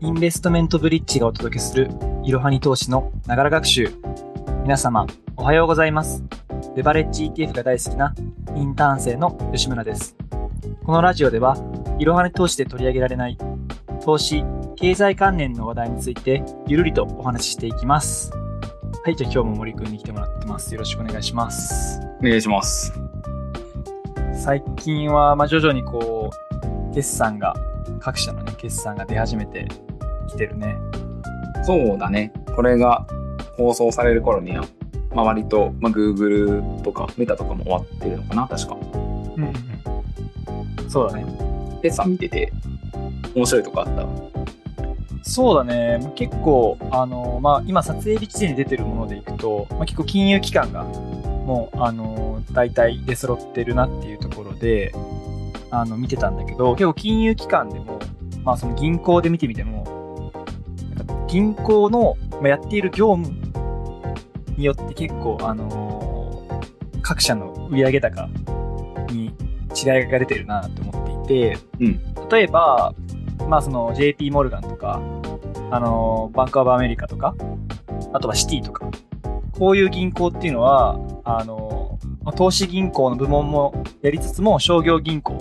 インベストメントブリッジがお届けするいろはに投資のながら学習。皆様、おはようございます。レバレッジ ETF が大好きなインターン生の吉村です。このラジオでは、いろはに投資で取り上げられない投資、経済関連の話題についてゆるりとお話ししていきます。はい、じゃあ今日も森くんに来てもらってます。よろしくお願いします。お願いします。最近は、まあ、徐々にこう、決算が、各社のね、決算が出始めてきてるね。そうだね。これが放送される頃には、まあ、割と、まあ、Google とかメタとかも終わってるのかな、確か。うんうんうん。そうだね。決算見てて、面白いとこあった？そうだね。まあ結構、あの、まあ、今撮影日時点に出てるものでいくと、まあ、結構金融機関が、もう、あの、大体出揃ってるなっていうところで、あの、見てたんだけど、結構金融機関でも、まあ、その銀行で見てみても、なんか銀行の、まあ、やっている業務によって結構、あの各社の売上高に違いが出てるなと思っていて、うん。例えば、まあその JP モルガンとか、あのバンクオブアメリカとか、あとはシティとか、こういう銀行っていうのは、あのまあ投資銀行の部門もやりつつも商業銀行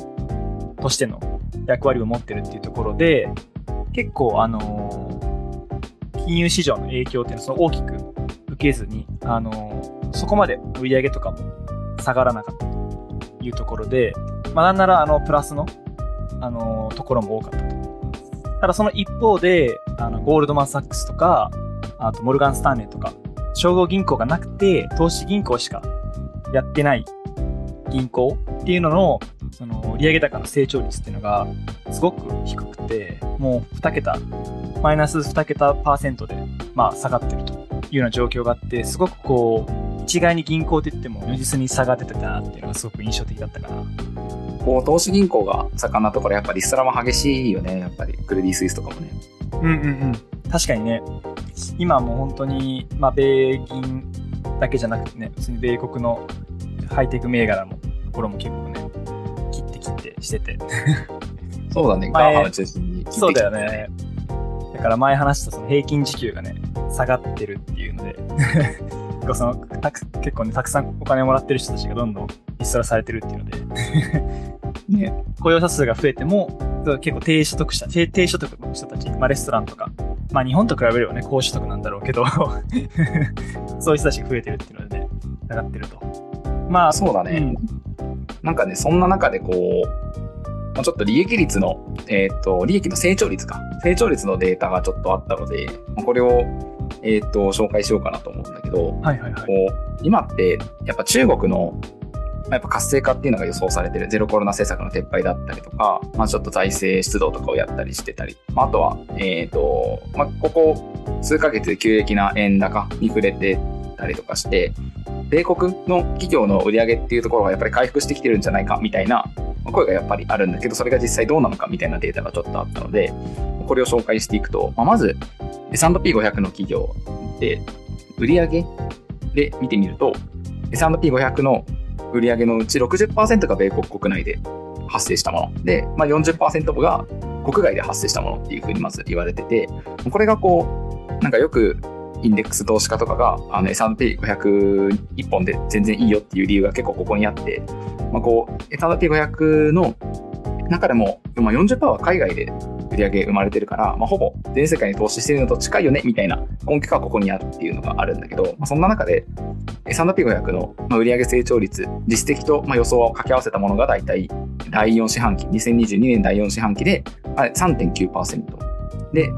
としての役割を持ってるっていうところで、結構あの金融市場の影響っていうのはその大きく受けずに、あのそこまで売り上げとかも下がらなかったというところで、まあなんならあのプラスの、あのところも多かったと。ただその一方で、あのゴールドマン・サックスとか、あとモルガン・スターネとか、商業銀行がなくて、投資銀行しかやってない銀行っていうのの、の売上高の成長率っていうのがすごく低くて、もう2桁、マイナス2桁パーセントで、まあ下がってるというような状況があって、すごくこう、一概に銀行って言っても如実に差が出てたなっていうのがすごく印象的だったかな。こう、投資銀行が盛んなところ、やっぱりリストラも激しいよね。やっぱり、クレディ・スイスとかもね。うんうんうん。確かにね、今もう本当に、まあ、米銀だけじゃなくてね、普通に米国のハイテク銘柄も、ところも結構ね、してて。そうだね。前 GAFA を中心に、そうだよね。。だから前話したその平均時給がね、下がってるっていうので、結構そのたく結構ね、たくさんお金をもらってる人たちがどんどんリストラされてるっていうので、ね、雇用者数が増えても、結構低所得者、低低所得の人たち、まあレストランとか、まあ日本と比べればね、高所得なんだろうけど、そういう人たちが増えてるっていうのでね、上がってると。まあ、そうだね。なんかね、そんな中でこう、まあ、ちょっと利益率の、えっ、と、利益の成長率か。成長率のデータがちょっとあったので、まあこれを、えっ、と、紹介しようかなと思うんだけど、はいはいはい。こう、今って、やっぱ中国の、まあやっぱ活性化っていうのが予想されてる。ゼロコロナ政策の撤廃だったりとか、まあちょっと財政出動とかをやったりしてたり、まああとは、えっ、と、まあここ数ヶ月で急激な円高に触れてたりとかして、米国の企業の売り上げっていうところがやっぱり回復してきてるんじゃないかみたいな声がやっぱりあるんだけど、それが実際どうなのかみたいなデータがちょっとあったので、これを紹介していくと、まあ、まず S&P500 の企業で売り上げで見てみると、S&P500 の売り上げのうち60%が米国国内で発生したもの。で、まあ、40%が国外で発生したものっていうふうにまず言われてて、これがこう、なんかよくインデックス投資家とかがあの S&P500 一本で全然いいよっていう理由が結構ここにあって、まあ、こう S&P500 の中でも、まあ、40%は海外で売り上げ生まれてるから、まあ、ほぼ全世界に投資してるのと近いよねみたいな根拠がここにあるっていうのがあるんだけど、まあ、そんな中で S&P500 のまあ売上成長率実績とまあ予想を掛け合わせたものが大体第4四半期2022年第4四半期で3.9%で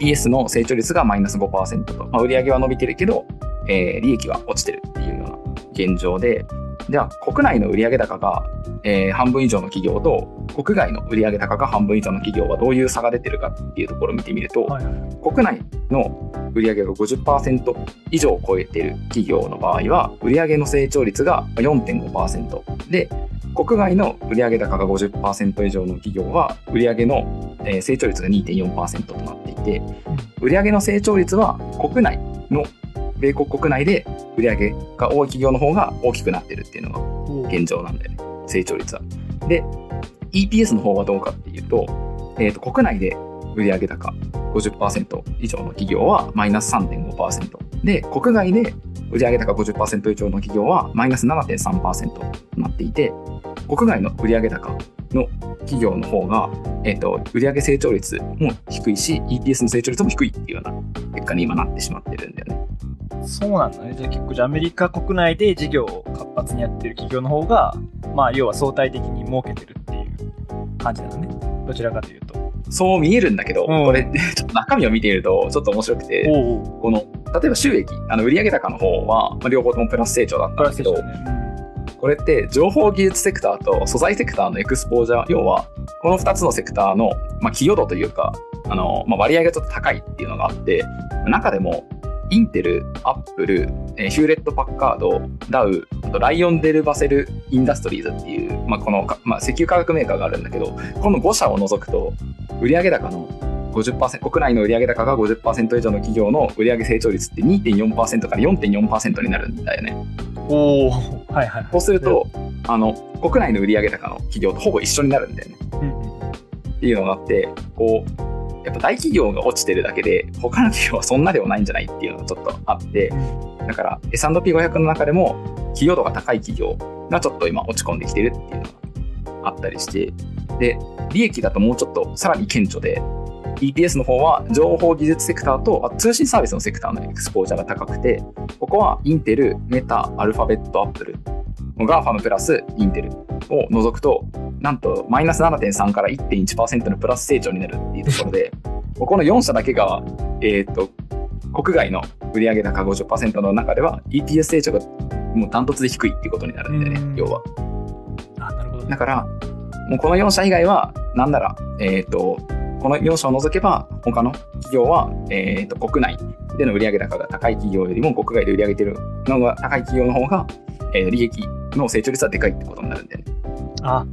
EPS の成長率がマイナス5%と、まあ、売上は伸びてるけど、えー利益は落ちてるっていうような現状で、じゃあ国内の売上高が、えー半分以上の企業と国外の売上高が半分以上の企業はどういう差が出てるかっていうところを見てみると、はいはい。国内の売上が50%以上を超えている企業の場合は売上の成長率が4.5%で国外の売上高が50%以上の企業は売上のえー成長率が2.4%となっていて売上の成長率は国内の米国国内で売上が多い企業の方が大きくなってるっていうのが現状なんだよね成長率は。で EPS の方はどうかっていうと,、えーと国内で売上高50%以上の企業はマイナス3.5%。で、国外で売上高50%以上の企業はマイナス7.3%となっていて、国外の売上高の企業の方が、えっ、と、売上成長率も低いし、EPS の成長率も低いっていうような結果に今なってしまってるんだよね。そうなんだね。じゃあ結構、じゃあアメリカ国内で事業を活発にやってる企業の方が、まあ、要は相対的に儲けてるっていう感じなのね。どちらかというと。そう見えるんだけど、うんこれ、ちょっと中身を見ていると、ちょっと面白くて、おうこの、例えば収益、あの売上高の方は、まあ、両方ともプラス成長だったんだけど、これって情報技術セクターと素材セクターのエクスポージャー、要は、この2つのセクターの、まあ、寄与度というか、あの、まあ、割合がちょっと高いっていうのがあって、中でも、インテル、アップル、えーヒューレット・パッカード、ダウ、あとライオンデル・バセル・インダストリーズっていう、まあ、このか、まあ、石油化学メーカーがあるんだけど、この5社を除くと、売上高の50%、国内の売上高が50%以上の企業の売上成長率って2.4%から4.4%になるんだよね。おおはいはい。そうすると、あの、国内の売上高の企業とほぼ一緒になるんだよね。うんっていうのがあって、こう、やっぱ大企業が落ちてるだけで、他の企業はそんなではないんじゃないっていうのがちょっとあって、だから S&P500 の中でも、寄与度が高い企業がちょっと今落ち込んできてるっていうのがあったりして、で、利益だともうちょっとさらに顕著で、EPS の方は情報技術セクターとあ通信サービスのセクターのエクスポージャーが高くて、ここはインテル、メタ、アルファベット、アップル、 GAFAM プラスインテルを除くと、なんとマイナス7.3から1.1%のプラス成長になるっていうところで、ここの4社だけが、えっ、と、国外の売上高50%の中では EPS 成長がもうダントツで低いっていうことになるんでねうん、要は。あ、なるほどね。だから、もうこの4社以外は、なんなら、えっ、と、この4社を除けば、他の企業は、えっ、と、国内での売上高が高い企業よりも、国外で売り上げてるのが高い企業の方が、えー利益の成長率はでかいってことになるんでね。あ、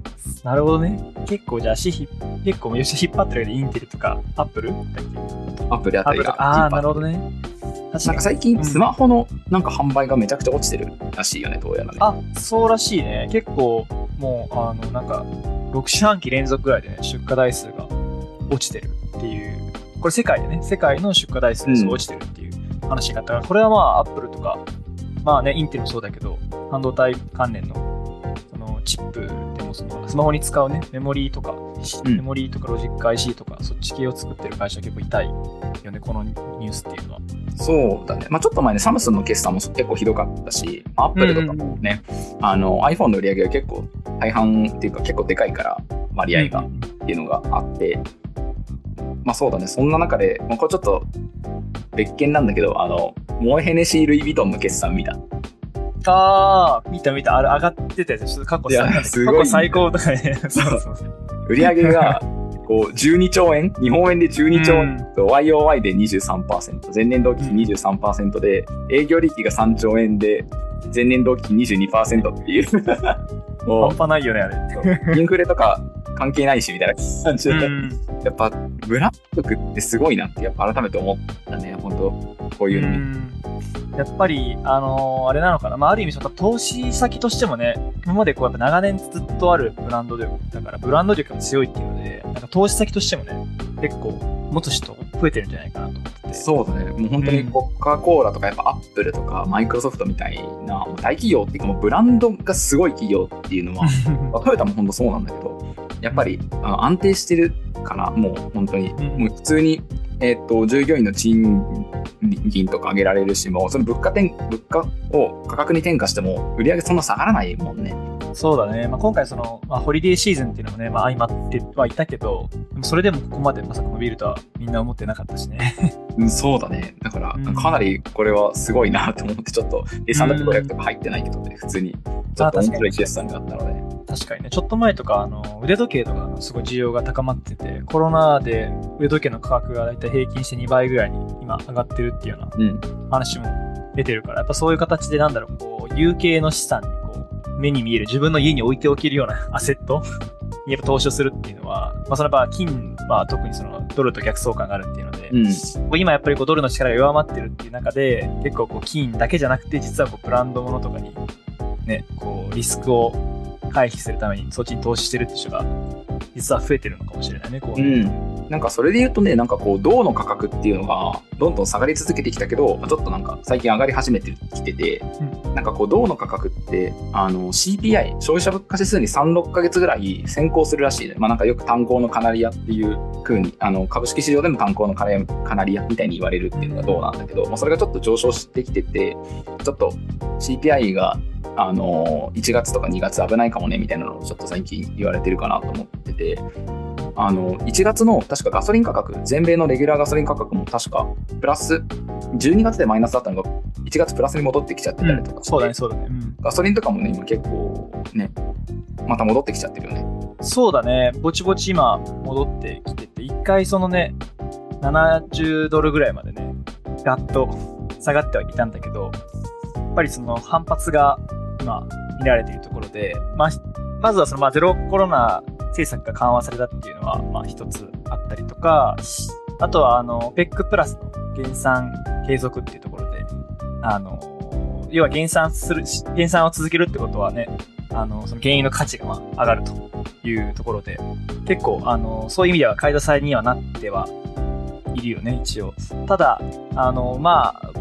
なるほどね。結構じゃあ足ひ、結構よし引っ張ってるけど、インテルとか、アップルだっけアップルあたりがか。ああー、なるほど。どね。なんか最近、スマホのなんか販売がめちゃくちゃ落ちてるらしいよね、どうやらね。あ、そうらしいね。結構、もう、あの、なんか、6四半期連続ぐらいでね、出荷台数が落ちてるっていう、これ世界でね、世界の出荷台数が落ちてるっていう話があったから、これはまあ、アップルとか、まあね、インテルもそうだけど、半導体関連の、その、チップでも、その、スマホに使うね、メモリーとか、うんメモリーとかロジック IC とか、そっち系を作ってる会社結構痛いよね、このニュースっていうのは。そうだね。まあちょっと前ね、サムスンの決算も結構ひどかったし、アップルとかもね、あの iPhone の売り上げが結構大半っていうか結構でかいから、割合がっていうのがあって、まあそうだね、そんな中で、まあ、これちょっと別件なんだけど、あの、モエヘネシー・ルイ・ヴィトンの決算見た。ああ、見た見た。あれ上がってたやつ。ちょっと過去最すごいね過去最高とかね。そうそうそう。売り上げが こう12兆円、日本円で12兆円と YOY で23%、前年同期比23%で、営業利益が3兆円で、前年同期比22%っていう、も半端ないよね、あれ。うインフレとか関係ないしみたいな感じで、うんやっぱブランド力ってすごいなって、やっぱ改めて思ったね、本当こういうのに。うんやっぱり、あのーあれなのかな、まあ、ある意味その投資先としてもね、今までこうやっぱ長年ずっとあるブランド力だから、ブランド力が強いっていうので、なんか投資先としてもね、結構持つ人増えてるんじゃないかなと思ってて。そうだね。もう本当にうんコカ・コーラとかやっぱアップルとかマイクロソフトみたいな大企業っていうかもうブランドがすごい企業っていうのは、まあトヨタも本当そうなんだけど、やっぱり安定してるかな、もう本当に。うんもう普通に、えっと従業員の賃金とか上げられるし、もうその物価転物価を価格に転嫁しても売り上げそんな下がらないもんね。そうだね。まあ、今回その、まあ、ホリデーシーズンっていうのもね、まあ、相まってはいたけど、それでもここまでまさか伸びるとはみんな思ってなかったしね。うんそうだね。だからうんかなりこれはすごいなと思って、ちょっと S&P500 とか入ってないけどね、普通にちょっと面白い決算があったので。確かにね、ちょっと前とか、あの、腕時計とかのすごい需要が高まってて、コロナで腕時計の価格がだいたい平均して2倍ぐらいに今上がってるっていうよううん。な話も出てるから、やっぱそういう形でなんだろう、こう、有形の資産に目に見える自分の家に置いておけるようなアセットにやっぱ投資をするっていうのは、まあそれはやっぱ金は特にそのドルと逆相関があるっていうので、うん。今やっぱりこうドルの力が弱まってるっていう中で、結構こう金だけじゃなくて、実はこうブランドものとかに、ね、こうリスクを回避するためにそっちに投資してるって人が実は増えてるのかもしれないね、こううね。ん。なんかそれで言うとね、なんかこう、銅の価格っていうのが、どんどん下がり続けてきたけど、ちょっとなんか最近上がり始めてきてて、なんかこう、銅の価格って、あの、CPI、消費者物価指数に3、6ヶ月ぐらい先行するらしいね。まあなんかよく炭鉱のカナリアっていう風に、あの、株式市場での炭鉱のカナリアカナリアみたいに言われるっていうのが銅なんだけど、まあそれがちょっと上昇してきてて、ちょっと CPI が、あの、1月とか2月危ないかもねみたいなのをちょっと最近言われてるかなと思ってて、あの、1月の確かガソリン価格、全米のレギュラーガソリン価格も確かプラス、12月でマイナスだったのが1月プラスに戻ってきちゃってたりとかして、そうだね、そうだね。うんガソリンとかもね、今結構ね、また戻ってきちゃってるよね。そうだね、ぼちぼち今戻ってきてて、一回そのね、70ドルぐらいまでね、ガッと下がってはいたんだけど、やっぱりその反発が今見られているところで、まあ、まずはそのまあゼロコロナ政策が緩和されたっていうのは、まあ一つあったりとか、あとはあの、ペックプラスの減産継続っていうところで、あの、要は減産する、減産を続けるってことはね、あの、その原油の価値がまあ上がるというところで、結構、あの、そういう意味では買い支えにはなってはいるよね、一応。ただ、あの、まあ、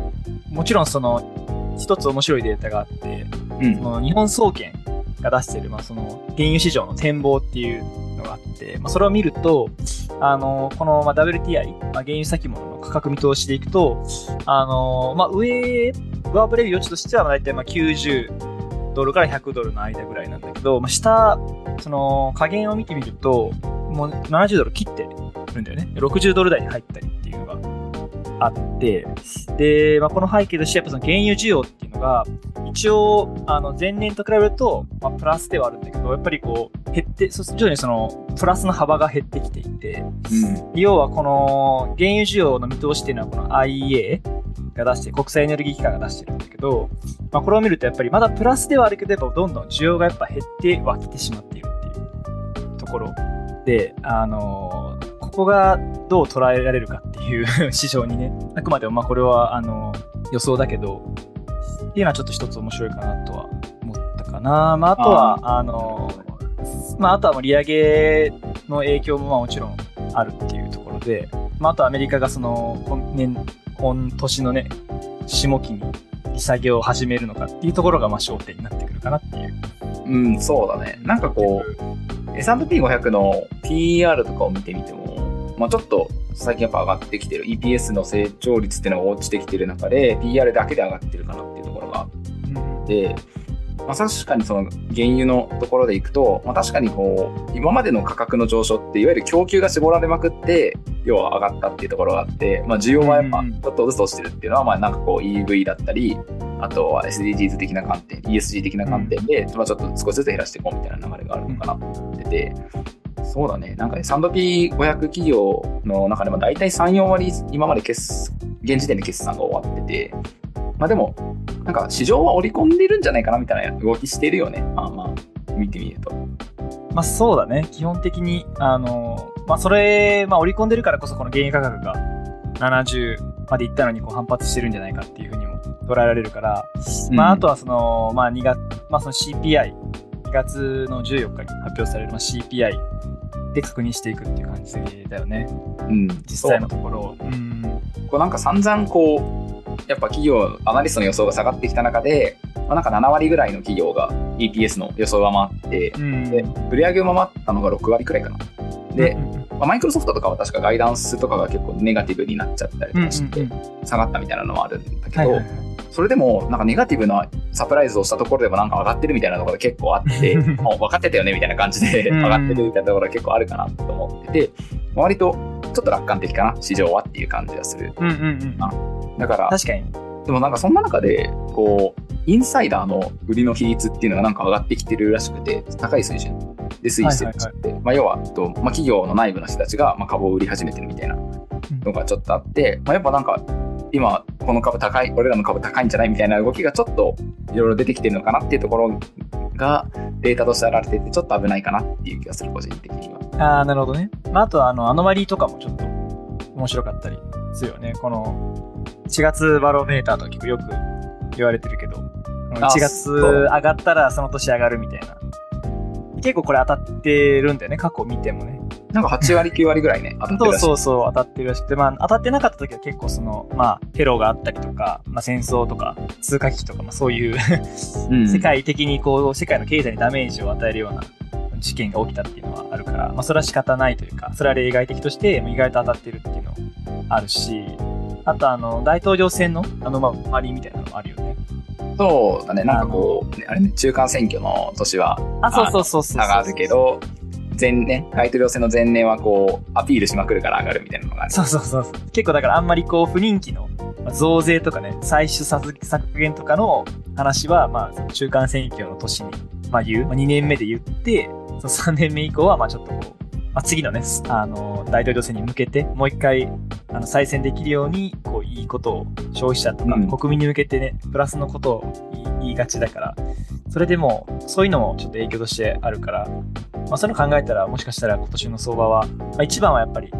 もちろんその、一つ面白いデータがあって、うんそ。の日本総研が出している、まあ、その原油市場の展望っていうのがあって、まあ、それを見ると、あの、この、まあ、WTI、まあ、原油先物の価格見通しでいくと、あの、まあ、上、上振れる余地としては、まあ大体まあ90ドルから100ドルの間ぐらいなんだけど、まあ、下、その、加減を見てみると、もう70ドル切ってるんだよね。60ドル台に入ったりあって、で、まあ、この背景として、やっぱその原油需要っていうのが、一応、あの、前年と比べると、まあ、プラスではあるんだけど、やっぱりこう、減って、そ徐々にその、プラスの幅が減ってきていて、うん。要はこの原油需要の見通しっていうのはこの IEA が出して、国際エネルギー機関が出してるんだけど、まあ、これを見るとやっぱりまだプラスではあるけど、やっぱどんどん需要がやっぱ減ってはきてしまっているっていうところで、あのーここがどう捉えられるかっていう 市場にね、あくまでもまあこれはあの予想だけど、っていうのはちょっと一つ面白いかなとは思ったかな。まあ、あとは、あのーまあ、あとはもう利上げの影響もまあもちろんあるっていうところで、まあ、あとアメリカがその今年今年のね下期に利下げを始めるのかっていうところがまあ焦点になってくるかなっていう。うん、そうだね。なんかこう、S&P500 の PR とかを見てみても、まあちょっと最近やっぱ上がってきてる。EPS の成長率っていうのが落ちてきてる中で PR だけで上がってるかなっていうところがあって、まあ、確かにその原油のところでいくと、まあ、確かにこう今までの価格の上昇っていわゆる供給が絞られまくって要は上がったっていうところがあって、まあ、需要はやっぱうんちょっとずつ落ちてるっていうのはまあなんかこう EV だったりあとは SDGs 的な観点 ESG 的な観点で、まあ、ちょっと少しずつ減らしていこうみたいな流れがあるのかなと思ってて。そうだね。なんか S&P500 企業の中でも大体3、4割今まで決、現時点で決算が終わってて、まあでも、なんか市場は織り込んでるんじゃないかなみたいな動きしてるよね。まあまあ、見てみると。まあそうだね。基本的に、あの、まあそれ、まあ織り込んでるからこそこの原油価格が70までいったのにこう反発してるんじゃないかっていうふうにも捉えられるから、まああとはその、まあ2月、まあその CPI、2月の14日に発表されるまあ CPI で確認していくっていう感じだよね。うん、実際のところ。うん。こうなんか散々こう、やっぱ企業、アナリストの予想が下がってきた中で、まあ、なんか7割ぐらいの企業が EPS の予想が回って、うん。で、売り上げを回ったのが6割くらいかな。でまあマイクロソフトとかは確かガイダンスとかが結構ネガティブになっちゃったりとかして、うん下がったみたいなのもあるんだけど、はいはいはいそれでもなんかネガティブなサプライズをしたところでもなんか上がってるみたいなところが結構あって、もう分かってたよねみたいな感じでうん上がってるみたいなところが結構あるかなと思ってて、割とちょっと楽観的かな、市場はっていう感じがする。うんうんうん。だから、確かに。でもなんかそんな中で、こう、インサイダーの売りの比率っていうのがなんか上がってきてるらしくて、高い水準で推移してるらしくて、まあ要は、とまあ、企業の内部の人たちがまあ株を売り始めてるみたいなのがちょっとあって、まあ、やっぱなんか、今、この株高い、俺らの株高いんじゃないみたいな動きがちょっといろいろ出てきてるのかなっていうところがデータとして現れてて、ちょっと危ないかなっていう気がする、個人的には。ああ、なるほどね。まあ、あとは、あの、アノマリーとかもちょっと面白かったりするよね。この、4月バロメーターとか結構よく言われてるけど、あ1月上がったらその年上がるみたいな結構これ当たってるんだよね、過去見てもね。なんか8割、9割ぐらいね、当たってそうるらしい。そうそう、当たってるらしくて、まあ、当たってなかった時は結構その、まあ、テロがあったりとか、まあ、戦争とか、通貨危機とか、まあ、そういう、うん 世界的にこう、世界の経済にダメージを与えるような事件が起きたっていうのはあるから、まあ、それは仕方ないというか、それは例外的として、意外と当たってるっていうのあるし、あとあの、大統領選の、あの、まあ、周りみたいなのもあるよね。そうだね、なんかこう、ねあれね、中間選挙の年はあ、そうそうそうそうそう。差があるけど、前年、大統領選の前年はこう、アピールしまくるから上がるみたいなのがある。そうそうそうそう。結構だからあんまりこう不人気のまあ増税とかね、歳出削削減とかの話は、まあその中間選挙の年に、まあ言う、まあ、2年目で言って、その3年目以降はまあちょっとこう、まあ、次のね、あの、大統領選に向けて、もう一回、あの、再選できるように、こう、いいことを消費者とか、うん国民に向けてね、プラスのことを言いがちだから、それでも、そういうのもちょっと影響としてあるから、まあ、そういうの考えたら、もしかしたら今年の相場は、まあ、一番はやっぱり、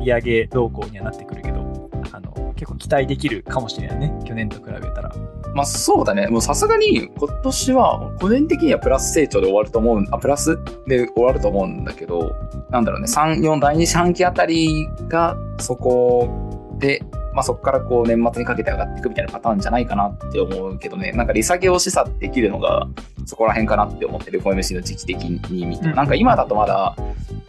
利上げ動向にはなってくるけど、あの、結構期待できるかもしれないね。去年と比べたら。まあそうだね。もうさすがに今年は個人的にはプラス成長で終わると思う、あ、プラスで終わると思うんだけど、なんだろうね、3、4、第2四半期あたりがそこで、まあそこからこう年末にかけて上がっていくみたいなパターンじゃないかなって思うけどね、なんか利下げを示唆できるのがそこら辺かなって思ってる FOMC の時期的に見て、うんなんか今だとまだ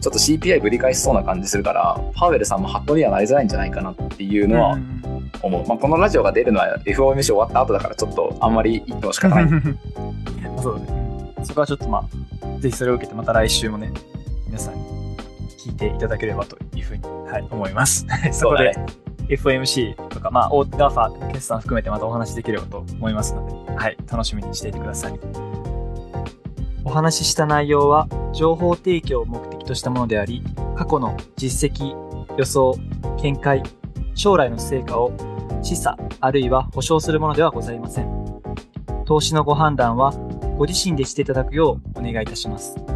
ちょっと CPI ぶり返しそうな感じするから、パウエルさんもハットにはなりづらいんじゃないかなっていうのはうん思う。まあ、このラジオが出るのは FOMC 終わった後だからちょっとあんまり言っても仕方ない。そうだね。そこはちょっとまあ、ぜひそれを受けてまた来週もね、皆さんに聞いていただければというふうに、はい、思います。そ こで、FOMC とか、まあ、大 GAFA 決算含めてまたお話しできればと思いますので、はい、楽しみにしていてください。お話しした内容は、情報提供を目的としたものであり、過去の実績、予想、見解、将来の成果を示唆あるいは保証するものではございません。投資のご判断はご自身でしていただくようお願いいたします。